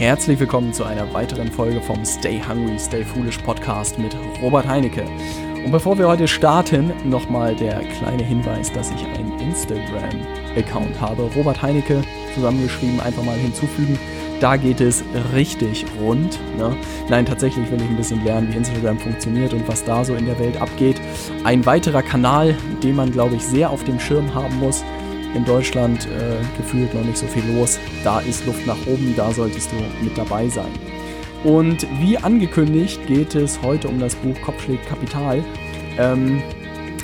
Herzlich willkommen zu einer weiteren Folge vom Stay Hungry, Stay Foolish Podcast mit Robert Heinecke. Und bevor wir heute starten, nochmal der kleine Hinweis, dass ich einen Instagram-Account habe. Robert Heinecke zusammengeschrieben, einfach mal hinzufügen. Da geht es richtig rund. Ne? Nein, tatsächlich will ich ein bisschen lernen, wie Instagram funktioniert und was da so in der Welt abgeht. Ein weiterer Kanal, den man, glaube ich, sehr auf dem Schirm haben muss. In Deutschland äh, gefühlt noch nicht so viel los. Da ist Luft nach oben, da solltest du mit dabei sein. Und wie angekündigt geht es heute um das Buch Kopfschlägt Kapital, ähm,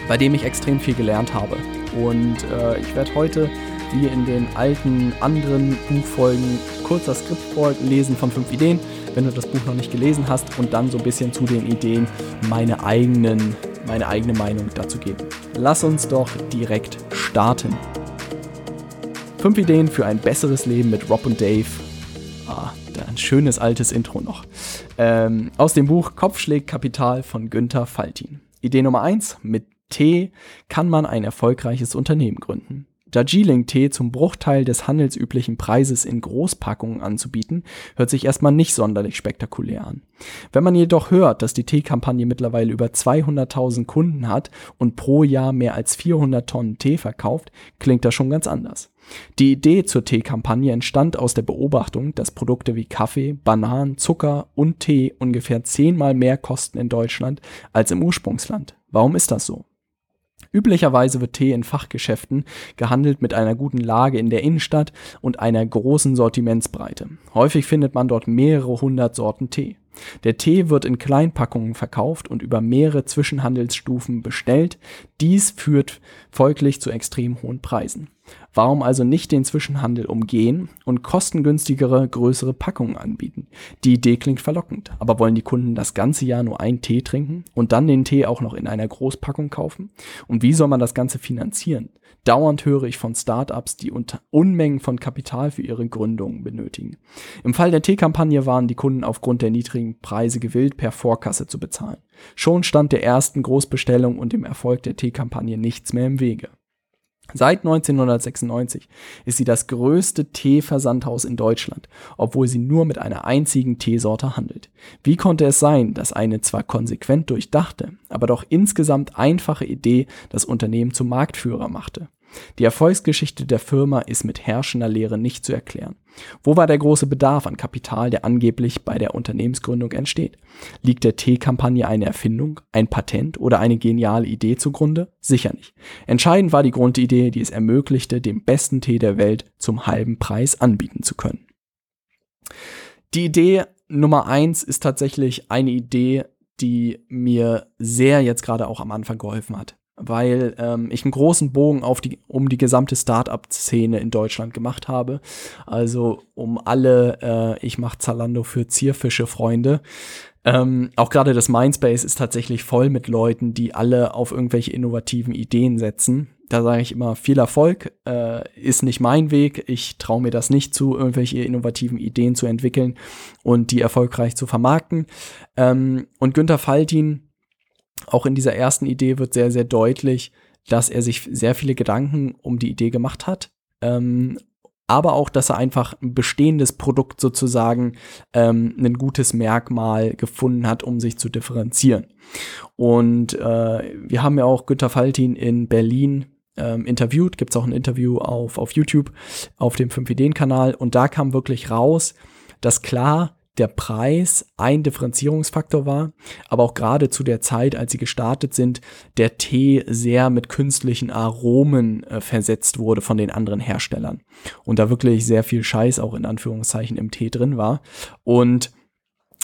bei dem ich extrem viel gelernt habe. Und äh, ich werde heute, wie in den alten anderen Buchfolgen, kurz das Skript vorlesen von fünf Ideen, wenn du das Buch noch nicht gelesen hast, und dann so ein bisschen zu den Ideen meine, eigenen, meine eigene Meinung dazu geben. Lass uns doch direkt starten. Fünf Ideen für ein besseres Leben mit Rob und Dave. Ah, ein schönes altes Intro noch. Ähm, aus dem Buch Kopfschläg Kapital von Günther Faltin. Idee Nummer eins: Mit Tee kann man ein erfolgreiches Unternehmen gründen. Darjeeling-Tee zum Bruchteil des handelsüblichen Preises in Großpackungen anzubieten, hört sich erstmal nicht sonderlich spektakulär an. Wenn man jedoch hört, dass die Teekampagne mittlerweile über 200.000 Kunden hat und pro Jahr mehr als 400 Tonnen Tee verkauft, klingt das schon ganz anders. Die Idee zur Teekampagne entstand aus der Beobachtung, dass Produkte wie Kaffee, Bananen, Zucker und Tee ungefähr zehnmal mehr kosten in Deutschland als im Ursprungsland. Warum ist das so? Üblicherweise wird Tee in Fachgeschäften gehandelt mit einer guten Lage in der Innenstadt und einer großen Sortimentsbreite. Häufig findet man dort mehrere hundert Sorten Tee. Der Tee wird in Kleinpackungen verkauft und über mehrere Zwischenhandelsstufen bestellt. Dies führt folglich zu extrem hohen Preisen. Warum also nicht den Zwischenhandel umgehen und kostengünstigere, größere Packungen anbieten? Die Idee klingt verlockend, aber wollen die Kunden das ganze Jahr nur einen Tee trinken und dann den Tee auch noch in einer Großpackung kaufen? Und wie soll man das Ganze finanzieren? Dauernd höre ich von Startups, die Unmengen von Kapital für ihre Gründungen benötigen. Im Fall der Teekampagne waren die Kunden aufgrund der niedrigen Preise gewillt, per Vorkasse zu bezahlen. Schon stand der ersten Großbestellung und dem Erfolg der Teekampagne nichts mehr im Wege. Seit 1996 ist sie das größte Teeversandhaus in Deutschland, obwohl sie nur mit einer einzigen Teesorte handelt. Wie konnte es sein, dass eine zwar konsequent durchdachte, aber doch insgesamt einfache Idee das Unternehmen zum Marktführer machte? Die Erfolgsgeschichte der Firma ist mit herrschender Lehre nicht zu erklären. Wo war der große Bedarf an Kapital, der angeblich bei der Unternehmensgründung entsteht? Liegt der T-Kampagne eine Erfindung, ein Patent oder eine geniale Idee zugrunde? Sicher nicht. Entscheidend war die Grundidee, die es ermöglichte, den besten Tee der Welt zum halben Preis anbieten zu können. Die Idee Nummer eins ist tatsächlich eine Idee, die mir sehr jetzt gerade auch am Anfang geholfen hat weil ähm, ich einen großen Bogen auf die, um die gesamte Startup-Szene in Deutschland gemacht habe. Also um alle, äh, ich mache Zalando für Zierfische-Freunde. Ähm, auch gerade das Mindspace ist tatsächlich voll mit Leuten, die alle auf irgendwelche innovativen Ideen setzen. Da sage ich immer, viel Erfolg äh, ist nicht mein Weg. Ich traue mir das nicht zu, irgendwelche innovativen Ideen zu entwickeln und die erfolgreich zu vermarkten. Ähm, und Günther Faltin, auch in dieser ersten Idee wird sehr, sehr deutlich, dass er sich sehr viele Gedanken um die Idee gemacht hat. Ähm, aber auch, dass er einfach ein bestehendes Produkt sozusagen ähm, ein gutes Merkmal gefunden hat, um sich zu differenzieren. Und äh, wir haben ja auch Günter Faltin in Berlin ähm, interviewt, gibt es auch ein Interview auf, auf YouTube, auf dem 5-Ideen-Kanal. Und da kam wirklich raus, dass klar der Preis ein Differenzierungsfaktor war, aber auch gerade zu der Zeit, als sie gestartet sind, der Tee sehr mit künstlichen Aromen äh, versetzt wurde von den anderen Herstellern. Und da wirklich sehr viel Scheiß auch in Anführungszeichen im Tee drin war. Und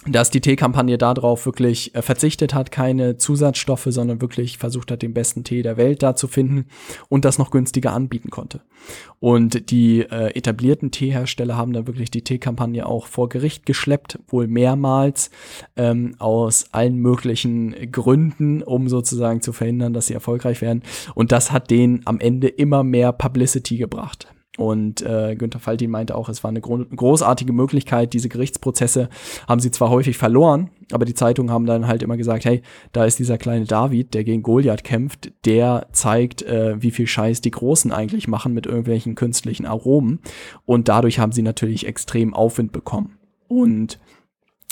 dass die Teekampagne darauf wirklich äh, verzichtet hat, keine Zusatzstoffe, sondern wirklich versucht hat, den besten Tee der Welt da zu finden und das noch günstiger anbieten konnte. Und die äh, etablierten Teehersteller haben dann wirklich die Teekampagne auch vor Gericht geschleppt, wohl mehrmals, ähm, aus allen möglichen Gründen, um sozusagen zu verhindern, dass sie erfolgreich werden. Und das hat denen am Ende immer mehr Publicity gebracht. Und äh, Günther Faltin meinte auch, es war eine gro großartige Möglichkeit. Diese Gerichtsprozesse haben sie zwar häufig verloren, aber die Zeitungen haben dann halt immer gesagt, hey, da ist dieser kleine David, der gegen Goliath kämpft, der zeigt, äh, wie viel Scheiß die Großen eigentlich machen mit irgendwelchen künstlichen Aromen. Und dadurch haben sie natürlich extrem Aufwind bekommen. Und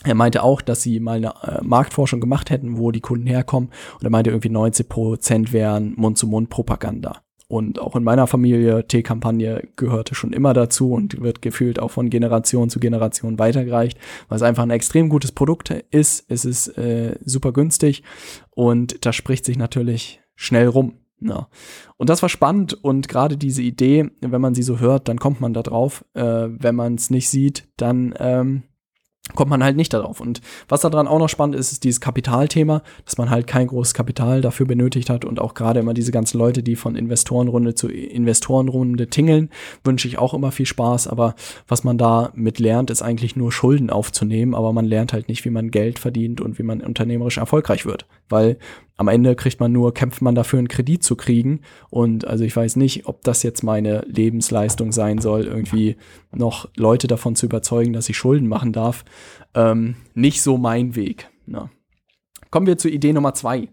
er meinte auch, dass sie mal eine äh, Marktforschung gemacht hätten, wo die Kunden herkommen. Und er meinte irgendwie 90 Prozent wären Mund-zu-Mund-Propaganda. Und auch in meiner Familie, Teekampagne gehörte schon immer dazu und wird gefühlt auch von Generation zu Generation weitergereicht, weil es einfach ein extrem gutes Produkt ist. Es ist äh, super günstig und das spricht sich natürlich schnell rum. Ja. Und das war spannend und gerade diese Idee, wenn man sie so hört, dann kommt man da drauf. Äh, wenn man es nicht sieht, dann ähm, kommt man halt nicht darauf. Und was daran auch noch spannend ist, ist dieses Kapitalthema, dass man halt kein großes Kapital dafür benötigt hat und auch gerade immer diese ganzen Leute, die von Investorenrunde zu Investorenrunde tingeln, wünsche ich auch immer viel Spaß. Aber was man da mit lernt, ist eigentlich nur Schulden aufzunehmen, aber man lernt halt nicht, wie man Geld verdient und wie man unternehmerisch erfolgreich wird. Weil am Ende kriegt man nur, kämpft man dafür, einen Kredit zu kriegen. Und also ich weiß nicht, ob das jetzt meine Lebensleistung sein soll, irgendwie noch Leute davon zu überzeugen, dass ich Schulden machen darf. Ähm, nicht so mein Weg. Na. Kommen wir zur Idee Nummer zwei.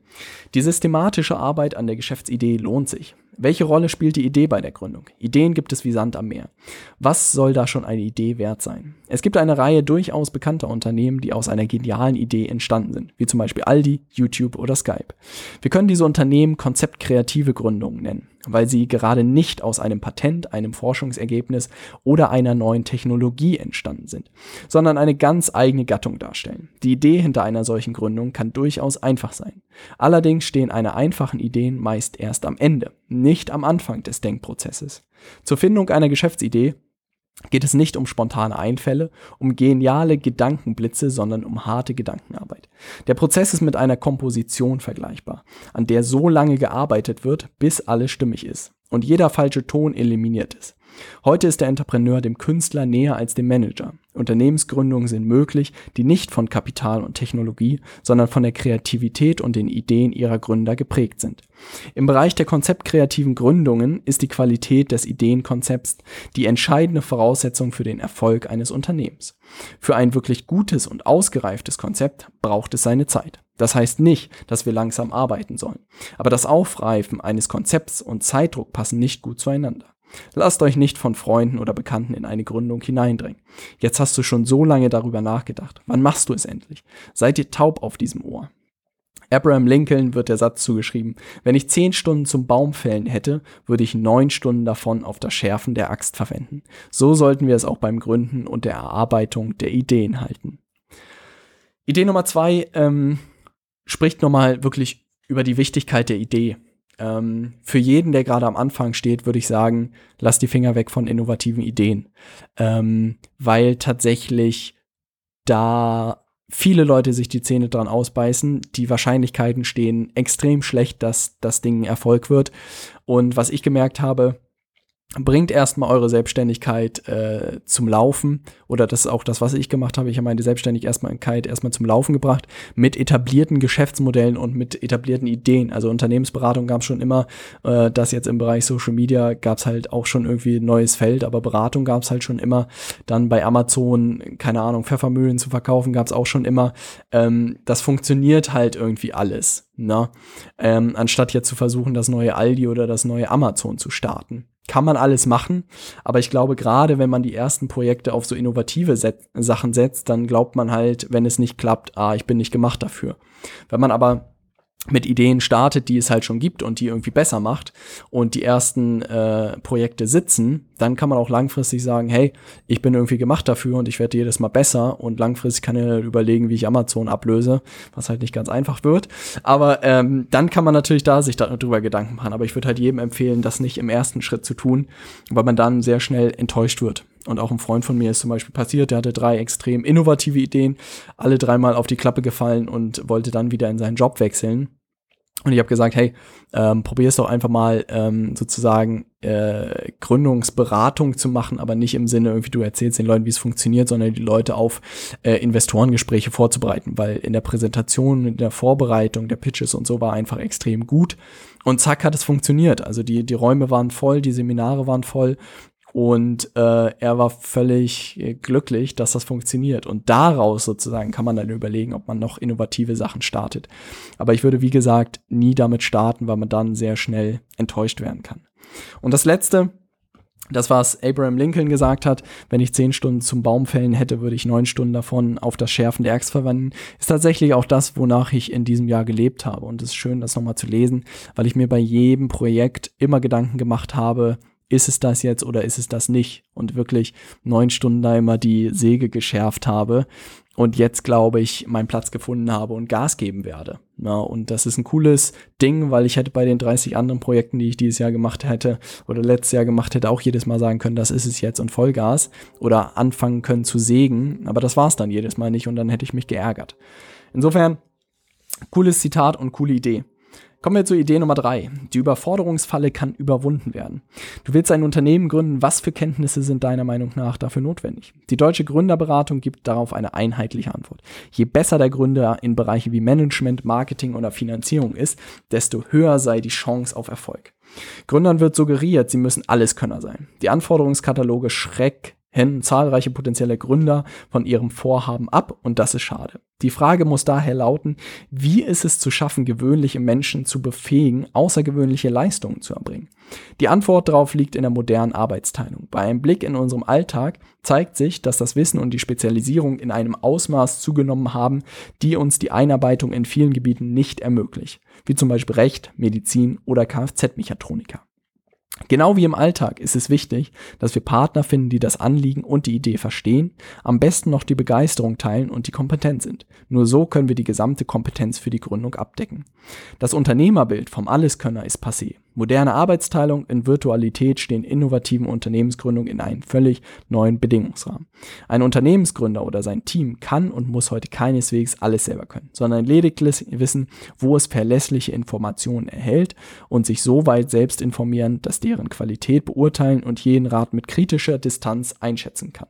Die systematische Arbeit an der Geschäftsidee lohnt sich. Welche Rolle spielt die Idee bei der Gründung? Ideen gibt es wie Sand am Meer. Was soll da schon eine Idee wert sein? Es gibt eine Reihe durchaus bekannter Unternehmen, die aus einer genialen Idee entstanden sind, wie zum Beispiel Aldi, YouTube oder Skype. Wir können diese Unternehmen konzeptkreative Gründungen nennen weil sie gerade nicht aus einem Patent, einem Forschungsergebnis oder einer neuen Technologie entstanden sind, sondern eine ganz eigene Gattung darstellen. Die Idee hinter einer solchen Gründung kann durchaus einfach sein. Allerdings stehen eine einfachen Ideen meist erst am Ende, nicht am Anfang des Denkprozesses. Zur Findung einer Geschäftsidee geht es nicht um spontane Einfälle, um geniale Gedankenblitze, sondern um harte Gedankenarbeit. Der Prozess ist mit einer Komposition vergleichbar, an der so lange gearbeitet wird, bis alles stimmig ist und jeder falsche Ton eliminiert ist. Heute ist der Entrepreneur dem Künstler näher als dem Manager. Unternehmensgründungen sind möglich, die nicht von Kapital und Technologie, sondern von der Kreativität und den Ideen ihrer Gründer geprägt sind. Im Bereich der konzeptkreativen Gründungen ist die Qualität des Ideenkonzepts die entscheidende Voraussetzung für den Erfolg eines Unternehmens. Für ein wirklich gutes und ausgereiftes Konzept braucht es seine Zeit. Das heißt nicht, dass wir langsam arbeiten sollen. Aber das Aufreifen eines Konzepts und Zeitdruck passen nicht gut zueinander. Lasst euch nicht von Freunden oder Bekannten in eine Gründung hineindrängen. Jetzt hast du schon so lange darüber nachgedacht. Wann machst du es endlich? Seid ihr taub auf diesem Ohr? Abraham Lincoln wird der Satz zugeschrieben, wenn ich zehn Stunden zum Baumfällen hätte, würde ich neun Stunden davon auf das Schärfen der Axt verwenden. So sollten wir es auch beim Gründen und der Erarbeitung der Ideen halten. Idee Nummer zwei ähm, spricht nochmal wirklich über die Wichtigkeit der Idee. Ähm, für jeden, der gerade am Anfang steht, würde ich sagen, lass die Finger weg von innovativen Ideen. Ähm, weil tatsächlich da viele Leute sich die Zähne dran ausbeißen. Die Wahrscheinlichkeiten stehen extrem schlecht, dass das Ding Erfolg wird. Und was ich gemerkt habe, bringt erstmal eure Selbstständigkeit äh, zum Laufen oder das ist auch das, was ich gemacht habe. Ich habe meine Selbstständigkeit erstmal zum Laufen gebracht mit etablierten Geschäftsmodellen und mit etablierten Ideen. Also Unternehmensberatung gab es schon immer, äh, das jetzt im Bereich Social Media gab es halt auch schon irgendwie ein neues Feld, aber Beratung gab es halt schon immer. Dann bei Amazon, keine Ahnung, Pfeffermühlen zu verkaufen gab es auch schon immer. Ähm, das funktioniert halt irgendwie alles, ne? Ähm, anstatt jetzt zu versuchen, das neue Aldi oder das neue Amazon zu starten kann man alles machen, aber ich glaube, gerade wenn man die ersten Projekte auf so innovative Set Sachen setzt, dann glaubt man halt, wenn es nicht klappt, ah, ich bin nicht gemacht dafür. Wenn man aber mit Ideen startet, die es halt schon gibt und die irgendwie besser macht und die ersten äh, Projekte sitzen, dann kann man auch langfristig sagen, hey, ich bin irgendwie gemacht dafür und ich werde jedes Mal besser und langfristig kann ich überlegen, wie ich Amazon ablöse, was halt nicht ganz einfach wird. Aber ähm, dann kann man natürlich da sich darüber Gedanken machen. Aber ich würde halt jedem empfehlen, das nicht im ersten Schritt zu tun, weil man dann sehr schnell enttäuscht wird. Und auch ein Freund von mir ist zum Beispiel passiert, der hatte drei extrem innovative Ideen, alle dreimal auf die Klappe gefallen und wollte dann wieder in seinen Job wechseln und ich habe gesagt, hey, ähm, probier es doch einfach mal ähm, sozusagen äh, Gründungsberatung zu machen, aber nicht im Sinne irgendwie, du erzählst den Leuten, wie es funktioniert, sondern die Leute auf äh, Investorengespräche vorzubereiten, weil in der Präsentation, in der Vorbereitung der Pitches und so war einfach extrem gut. Und zack hat es funktioniert. Also die, die Räume waren voll, die Seminare waren voll und äh, er war völlig äh, glücklich, dass das funktioniert. Und daraus sozusagen kann man dann überlegen, ob man noch innovative Sachen startet. Aber ich würde, wie gesagt, nie damit starten, weil man dann sehr schnell enttäuscht werden kann. Und das Letzte, das, was Abraham Lincoln gesagt hat, wenn ich zehn Stunden zum Baumfällen hätte, würde ich neun Stunden davon auf das Schärfen der Axt verwenden, ist tatsächlich auch das, wonach ich in diesem Jahr gelebt habe. Und es ist schön, das nochmal zu lesen, weil ich mir bei jedem Projekt immer Gedanken gemacht habe, ist es das jetzt oder ist es das nicht? Und wirklich neun Stunden da immer die Säge geschärft habe und jetzt glaube ich meinen Platz gefunden habe und Gas geben werde. Ja, und das ist ein cooles Ding, weil ich hätte bei den 30 anderen Projekten, die ich dieses Jahr gemacht hätte oder letztes Jahr gemacht hätte, auch jedes Mal sagen können, das ist es jetzt und Vollgas oder anfangen können zu sägen, aber das war es dann jedes Mal nicht und dann hätte ich mich geärgert. Insofern cooles Zitat und coole Idee. Kommen wir zur Idee Nummer drei. Die Überforderungsfalle kann überwunden werden. Du willst ein Unternehmen gründen. Was für Kenntnisse sind deiner Meinung nach dafür notwendig? Die deutsche Gründerberatung gibt darauf eine einheitliche Antwort. Je besser der Gründer in Bereichen wie Management, Marketing oder Finanzierung ist, desto höher sei die Chance auf Erfolg. Gründern wird suggeriert, sie müssen Alleskönner sein. Die Anforderungskataloge schreck hängen zahlreiche potenzielle Gründer von ihrem Vorhaben ab und das ist schade. Die Frage muss daher lauten, wie ist es zu schaffen, gewöhnliche Menschen zu befähigen, außergewöhnliche Leistungen zu erbringen? Die Antwort darauf liegt in der modernen Arbeitsteilung. Bei einem Blick in unserem Alltag zeigt sich, dass das Wissen und die Spezialisierung in einem Ausmaß zugenommen haben, die uns die Einarbeitung in vielen Gebieten nicht ermöglicht, wie zum Beispiel Recht, Medizin oder Kfz-Mechatroniker. Genau wie im Alltag ist es wichtig, dass wir Partner finden, die das Anliegen und die Idee verstehen, am besten noch die Begeisterung teilen und die kompetent sind. Nur so können wir die gesamte Kompetenz für die Gründung abdecken. Das Unternehmerbild vom Alleskönner ist passé. Moderne Arbeitsteilung in Virtualität stehen innovativen Unternehmensgründungen in einem völlig neuen Bedingungsrahmen. Ein Unternehmensgründer oder sein Team kann und muss heute keineswegs alles selber können, sondern lediglich wissen, wo es verlässliche Informationen erhält und sich so weit selbst informieren, dass deren Qualität beurteilen und jeden Rat mit kritischer Distanz einschätzen kann.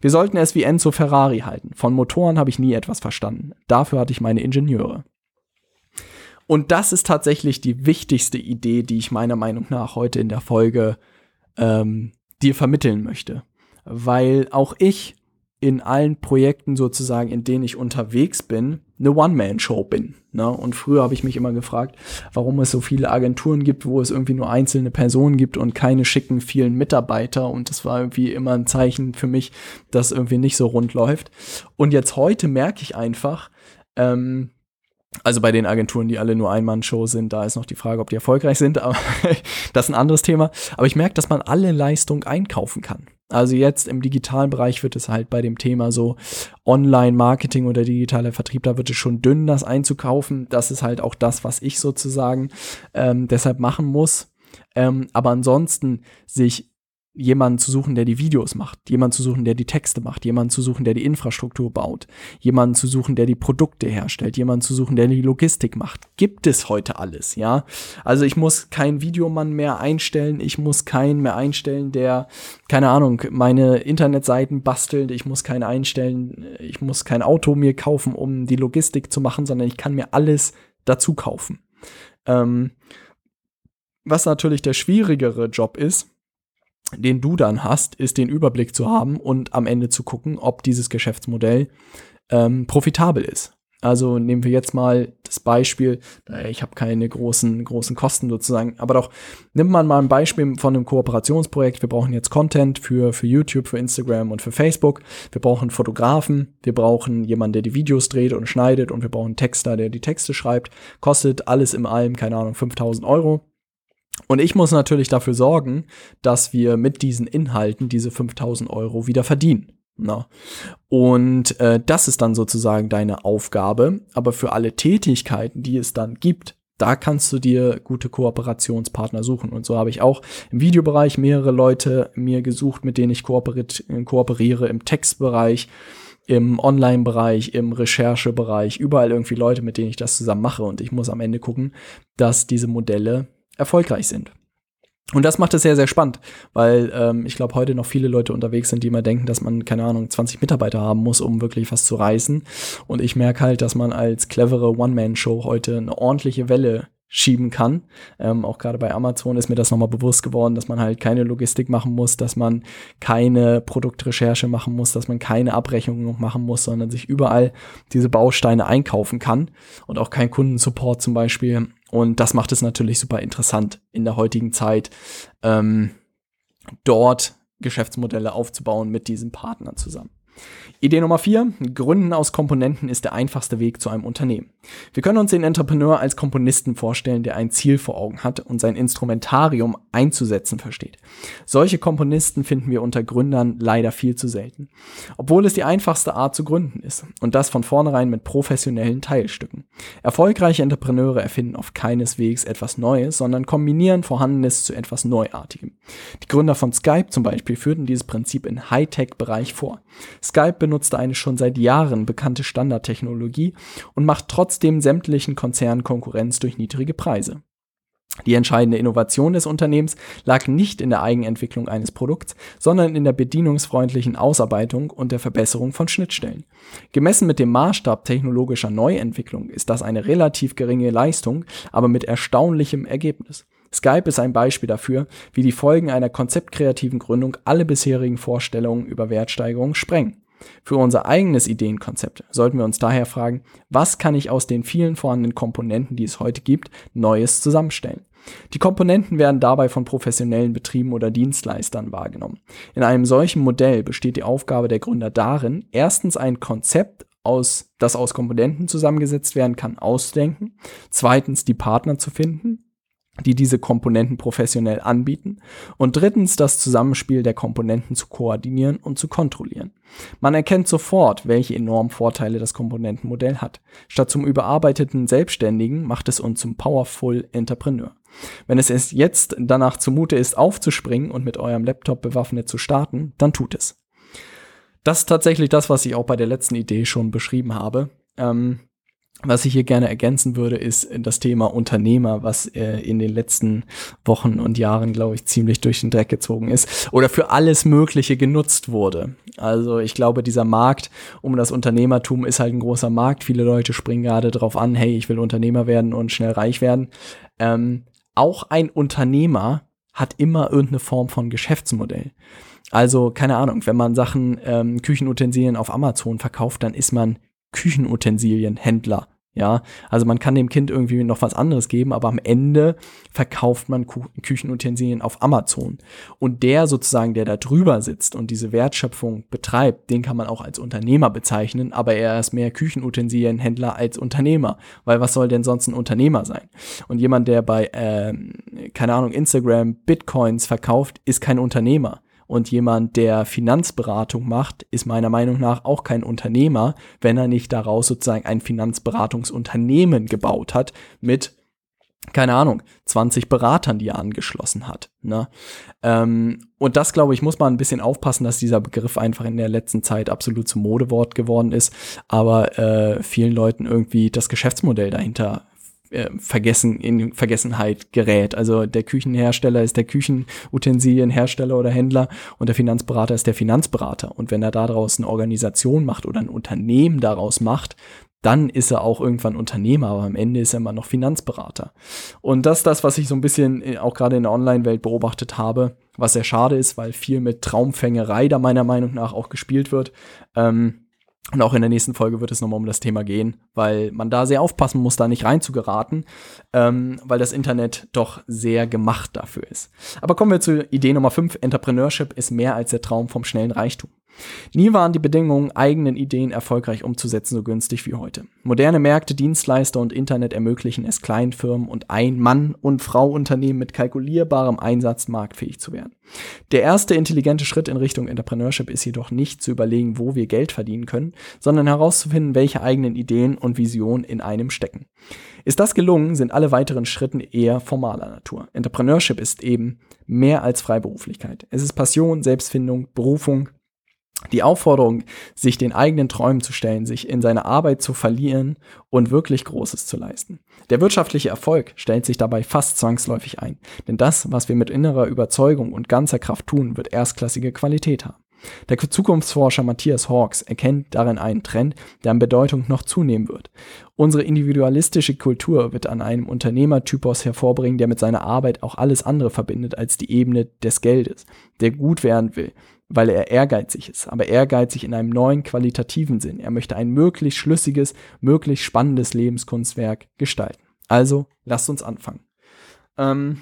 Wir sollten es wie Enzo Ferrari halten. Von Motoren habe ich nie etwas verstanden. Dafür hatte ich meine Ingenieure. Und das ist tatsächlich die wichtigste Idee, die ich meiner Meinung nach heute in der Folge ähm, dir vermitteln möchte. Weil auch ich in allen Projekten sozusagen, in denen ich unterwegs bin, eine One-Man-Show bin. Ne? Und früher habe ich mich immer gefragt, warum es so viele Agenturen gibt, wo es irgendwie nur einzelne Personen gibt und keine schicken vielen Mitarbeiter. Und das war irgendwie immer ein Zeichen für mich, dass irgendwie nicht so rund läuft. Und jetzt heute merke ich einfach, ähm, also bei den Agenturen, die alle nur Ein-Mann-Show sind, da ist noch die Frage, ob die erfolgreich sind, aber das ist ein anderes Thema. Aber ich merke, dass man alle Leistung einkaufen kann. Also jetzt im digitalen Bereich wird es halt bei dem Thema so Online-Marketing oder digitaler Vertrieb, da wird es schon dünn, das einzukaufen. Das ist halt auch das, was ich sozusagen ähm, deshalb machen muss. Ähm, aber ansonsten sich jemanden zu suchen, der die Videos macht, jemanden zu suchen, der die Texte macht, jemanden zu suchen, der die Infrastruktur baut, jemanden zu suchen, der die Produkte herstellt, jemanden zu suchen, der die Logistik macht. Gibt es heute alles, ja? Also ich muss keinen Videomann mehr einstellen, ich muss keinen mehr einstellen, der, keine Ahnung, meine Internetseiten bastelt, ich muss keinen einstellen, ich muss kein Auto mir kaufen, um die Logistik zu machen, sondern ich kann mir alles dazu kaufen. Ähm, was natürlich der schwierigere Job ist, den du dann hast, ist den Überblick zu haben und am Ende zu gucken, ob dieses Geschäftsmodell ähm, profitabel ist. Also nehmen wir jetzt mal das Beispiel, ich habe keine großen, großen Kosten sozusagen, aber doch nimmt man mal ein Beispiel von einem Kooperationsprojekt. Wir brauchen jetzt Content für, für YouTube, für Instagram und für Facebook. Wir brauchen Fotografen, wir brauchen jemanden, der die Videos dreht und schneidet und wir brauchen einen Texter, der die Texte schreibt. Kostet alles im allem, keine Ahnung, 5000 Euro. Und ich muss natürlich dafür sorgen, dass wir mit diesen Inhalten diese 5000 Euro wieder verdienen. Na. Und äh, das ist dann sozusagen deine Aufgabe. Aber für alle Tätigkeiten, die es dann gibt, da kannst du dir gute Kooperationspartner suchen. Und so habe ich auch im Videobereich mehrere Leute mir gesucht, mit denen ich kooperiere im Textbereich, im Online-Bereich, im Recherchebereich, überall irgendwie Leute, mit denen ich das zusammen mache. Und ich muss am Ende gucken, dass diese Modelle erfolgreich sind. Und das macht es sehr, sehr spannend, weil ähm, ich glaube, heute noch viele Leute unterwegs sind, die immer denken, dass man, keine Ahnung, 20 Mitarbeiter haben muss, um wirklich was zu reißen. Und ich merke halt, dass man als clevere One-Man-Show heute eine ordentliche Welle schieben kann. Ähm, auch gerade bei Amazon ist mir das nochmal bewusst geworden, dass man halt keine Logistik machen muss, dass man keine Produktrecherche machen muss, dass man keine Abrechnungen machen muss, sondern sich überall diese Bausteine einkaufen kann und auch kein Kundensupport zum Beispiel und das macht es natürlich super interessant in der heutigen Zeit. Ähm, dort Geschäftsmodelle aufzubauen mit diesen Partnern zusammen. Idee Nummer vier: Gründen aus Komponenten ist der einfachste Weg zu einem Unternehmen. Wir können uns den Entrepreneur als Komponisten vorstellen, der ein Ziel vor Augen hat und sein Instrumentarium einzusetzen versteht. Solche Komponisten finden wir unter Gründern leider viel zu selten. Obwohl es die einfachste Art zu gründen ist. Und das von vornherein mit professionellen Teilstücken. Erfolgreiche Entrepreneure erfinden oft keineswegs etwas Neues, sondern kombinieren Vorhandenes zu etwas Neuartigem. Die Gründer von Skype zum Beispiel führten dieses Prinzip in Hightech-Bereich vor. Skype benutzte eine schon seit Jahren bekannte Standardtechnologie und macht trotzdem sämtlichen Konzernen Konkurrenz durch niedrige Preise. Die entscheidende Innovation des Unternehmens lag nicht in der Eigenentwicklung eines Produkts, sondern in der bedienungsfreundlichen Ausarbeitung und der Verbesserung von Schnittstellen. Gemessen mit dem Maßstab technologischer Neuentwicklung ist das eine relativ geringe Leistung, aber mit erstaunlichem Ergebnis. Skype ist ein Beispiel dafür, wie die Folgen einer konzeptkreativen Gründung alle bisherigen Vorstellungen über Wertsteigerung sprengen. Für unser eigenes Ideenkonzept sollten wir uns daher fragen, was kann ich aus den vielen vorhandenen Komponenten, die es heute gibt, Neues zusammenstellen? Die Komponenten werden dabei von professionellen Betrieben oder Dienstleistern wahrgenommen. In einem solchen Modell besteht die Aufgabe der Gründer darin, erstens ein Konzept aus, das aus Komponenten zusammengesetzt werden kann, auszudenken, zweitens die Partner zu finden, die diese Komponenten professionell anbieten und drittens das Zusammenspiel der Komponenten zu koordinieren und zu kontrollieren. Man erkennt sofort, welche enormen Vorteile das Komponentenmodell hat. Statt zum überarbeiteten Selbstständigen macht es uns zum Powerful Entrepreneur. Wenn es erst jetzt danach zumute ist, aufzuspringen und mit eurem Laptop bewaffnet zu starten, dann tut es. Das ist tatsächlich das, was ich auch bei der letzten Idee schon beschrieben habe. Ähm, was ich hier gerne ergänzen würde, ist das Thema Unternehmer, was äh, in den letzten Wochen und Jahren, glaube ich, ziemlich durch den Dreck gezogen ist oder für alles Mögliche genutzt wurde. Also ich glaube, dieser Markt um das Unternehmertum ist halt ein großer Markt. Viele Leute springen gerade drauf an, hey, ich will Unternehmer werden und schnell reich werden. Ähm, auch ein Unternehmer hat immer irgendeine Form von Geschäftsmodell. Also, keine Ahnung, wenn man Sachen, ähm, Küchenutensilien auf Amazon verkauft, dann ist man Küchenutensilienhändler. Ja, also man kann dem Kind irgendwie noch was anderes geben, aber am Ende verkauft man Kü Küchenutensilien auf Amazon. Und der sozusagen, der da drüber sitzt und diese Wertschöpfung betreibt, den kann man auch als Unternehmer bezeichnen, aber er ist mehr Küchenutensilienhändler als Unternehmer, weil was soll denn sonst ein Unternehmer sein? Und jemand, der bei, äh, keine Ahnung, Instagram Bitcoins verkauft, ist kein Unternehmer. Und jemand, der Finanzberatung macht, ist meiner Meinung nach auch kein Unternehmer, wenn er nicht daraus sozusagen ein Finanzberatungsunternehmen gebaut hat mit keine Ahnung, 20 Beratern, die er angeschlossen hat. Ne? Ähm, und das, glaube ich, muss man ein bisschen aufpassen, dass dieser Begriff einfach in der letzten Zeit absolut zum Modewort geworden ist, aber äh, vielen Leuten irgendwie das Geschäftsmodell dahinter äh, vergessen, in Vergessenheit gerät. Also der Küchenhersteller ist der Küchenutensilienhersteller oder Händler und der Finanzberater ist der Finanzberater. Und wenn er daraus eine Organisation macht oder ein Unternehmen daraus macht, dann ist er auch irgendwann Unternehmer, aber am Ende ist er immer noch Finanzberater. Und das ist das, was ich so ein bisschen äh, auch gerade in der Online-Welt beobachtet habe, was sehr schade ist, weil viel mit Traumfängerei da meiner Meinung nach auch gespielt wird. Ähm, und auch in der nächsten Folge wird es nochmal um das Thema gehen, weil man da sehr aufpassen muss, da nicht reinzugeraten, ähm, weil das Internet doch sehr gemacht dafür ist. Aber kommen wir zu Idee Nummer 5. Entrepreneurship ist mehr als der Traum vom schnellen Reichtum. Nie waren die Bedingungen, eigenen Ideen erfolgreich umzusetzen, so günstig wie heute. Moderne Märkte, Dienstleister und Internet ermöglichen es Kleinfirmen und Ein-Mann- und Frau-Unternehmen mit kalkulierbarem Einsatz marktfähig zu werden. Der erste intelligente Schritt in Richtung Entrepreneurship ist jedoch nicht zu überlegen, wo wir Geld verdienen können, sondern herauszufinden, welche eigenen Ideen und Visionen in einem stecken. Ist das gelungen, sind alle weiteren Schritte eher formaler Natur. Entrepreneurship ist eben mehr als Freiberuflichkeit. Es ist Passion, Selbstfindung, Berufung, die Aufforderung, sich den eigenen Träumen zu stellen, sich in seine Arbeit zu verlieren und wirklich Großes zu leisten. Der wirtschaftliche Erfolg stellt sich dabei fast zwangsläufig ein, denn das, was wir mit innerer Überzeugung und ganzer Kraft tun, wird erstklassige Qualität haben. Der Zukunftsforscher Matthias Hawks erkennt darin einen Trend, der an Bedeutung noch zunehmen wird. Unsere individualistische Kultur wird an einem Unternehmertypus hervorbringen, der mit seiner Arbeit auch alles andere verbindet als die Ebene des Geldes, der gut werden will, weil er ehrgeizig ist, aber ehrgeizig in einem neuen qualitativen Sinn. Er möchte ein möglichst schlüssiges, möglichst spannendes Lebenskunstwerk gestalten. Also, lasst uns anfangen. Ähm,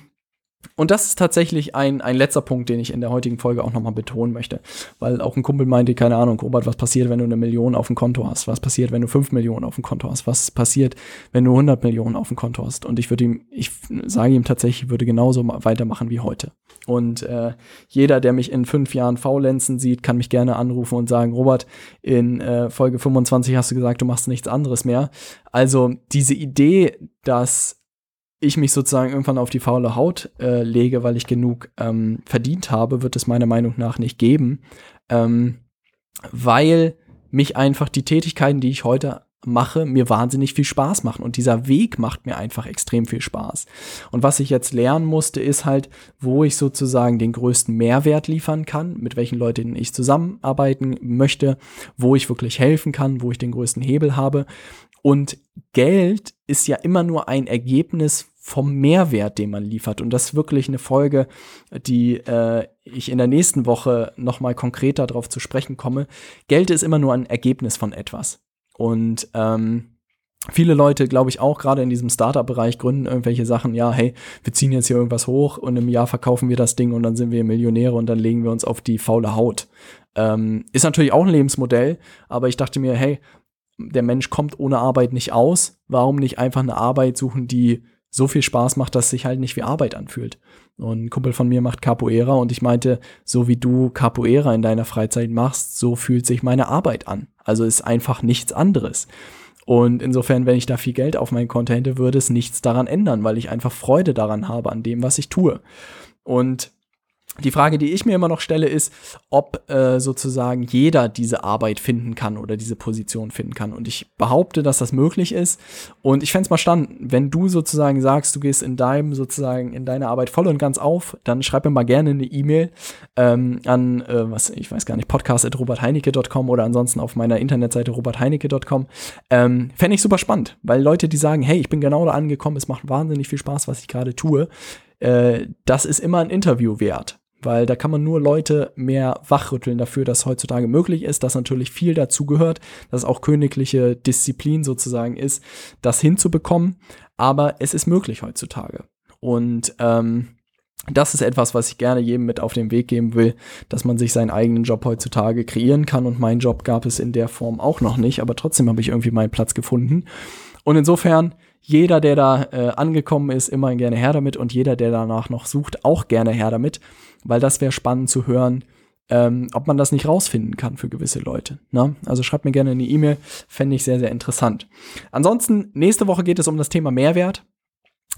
und das ist tatsächlich ein, ein letzter Punkt, den ich in der heutigen Folge auch nochmal betonen möchte. Weil auch ein Kumpel meinte, keine Ahnung, Robert, was passiert, wenn du eine Million auf dem Konto hast? Was passiert, wenn du fünf Millionen auf dem Konto hast? Was passiert, wenn du 100 Millionen auf dem Konto hast? Und ich würde ihm, ich sage ihm tatsächlich, ich würde genauso weitermachen wie heute. Und äh, jeder, der mich in fünf Jahren faulenzen sieht, kann mich gerne anrufen und sagen, Robert, in äh, Folge 25 hast du gesagt, du machst nichts anderes mehr. Also diese Idee, dass ich mich sozusagen irgendwann auf die faule Haut äh, lege, weil ich genug ähm, verdient habe, wird es meiner Meinung nach nicht geben, ähm, weil mich einfach die Tätigkeiten, die ich heute mache, mir wahnsinnig viel Spaß machen. Und dieser Weg macht mir einfach extrem viel Spaß. Und was ich jetzt lernen musste, ist halt, wo ich sozusagen den größten Mehrwert liefern kann, mit welchen Leuten ich zusammenarbeiten möchte, wo ich wirklich helfen kann, wo ich den größten Hebel habe. Und Geld ist ja immer nur ein Ergebnis vom Mehrwert, den man liefert. Und das ist wirklich eine Folge, die äh, ich in der nächsten Woche nochmal konkreter darauf zu sprechen komme. Geld ist immer nur ein Ergebnis von etwas. Und ähm, Viele Leute, glaube ich, auch gerade in diesem Startup-Bereich gründen irgendwelche Sachen, ja, hey, wir ziehen jetzt hier irgendwas hoch und im Jahr verkaufen wir das Ding und dann sind wir Millionäre und dann legen wir uns auf die faule Haut. Ähm, ist natürlich auch ein Lebensmodell, aber ich dachte mir, hey, der Mensch kommt ohne Arbeit nicht aus. Warum nicht einfach eine Arbeit suchen, die so viel Spaß macht, dass es sich halt nicht wie Arbeit anfühlt? Und ein Kumpel von mir macht Capoeira und ich meinte, so wie du Capoeira in deiner Freizeit machst, so fühlt sich meine Arbeit an. Also ist einfach nichts anderes. Und insofern, wenn ich da viel Geld auf mein Konto hätte, würde es nichts daran ändern, weil ich einfach Freude daran habe, an dem, was ich tue. Und die Frage, die ich mir immer noch stelle, ist, ob äh, sozusagen jeder diese Arbeit finden kann oder diese Position finden kann. Und ich behaupte, dass das möglich ist. Und ich fände es mal spannend, wenn du sozusagen sagst, du gehst in deinem sozusagen in deiner Arbeit voll und ganz auf, dann schreib mir mal gerne eine E-Mail ähm, an, äh, was ich weiß gar nicht, podcast@robertheinecke.com oder ansonsten auf meiner Internetseite robertheinecke.com. Ähm, fände ich super spannend, weil Leute, die sagen, hey, ich bin genau da angekommen, es macht wahnsinnig viel Spaß, was ich gerade tue, äh, das ist immer ein Interview wert weil da kann man nur Leute mehr wachrütteln dafür, dass heutzutage möglich ist, dass natürlich viel dazu gehört, dass auch königliche Disziplin sozusagen ist, das hinzubekommen, aber es ist möglich heutzutage. Und ähm, das ist etwas, was ich gerne jedem mit auf den Weg geben will, dass man sich seinen eigenen Job heutzutage kreieren kann. Und meinen Job gab es in der Form auch noch nicht, aber trotzdem habe ich irgendwie meinen Platz gefunden. Und insofern, jeder, der da äh, angekommen ist, immer gerne her damit und jeder, der danach noch sucht, auch gerne her damit weil das wäre spannend zu hören, ähm, ob man das nicht rausfinden kann für gewisse Leute. Ne? Also schreibt mir gerne eine E-Mail, fände ich sehr, sehr interessant. Ansonsten, nächste Woche geht es um das Thema Mehrwert.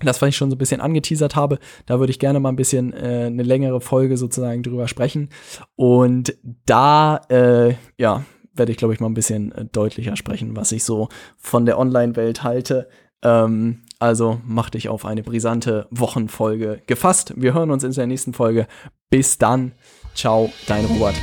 Das, was ich schon so ein bisschen angeteasert habe, da würde ich gerne mal ein bisschen äh, eine längere Folge sozusagen drüber sprechen. Und da, äh, ja, werde ich, glaube ich, mal ein bisschen äh, deutlicher sprechen, was ich so von der Online-Welt halte. Ähm, also mach dich auf eine brisante Wochenfolge gefasst. Wir hören uns in der nächsten Folge. Bis dann. Ciao, dein Robert.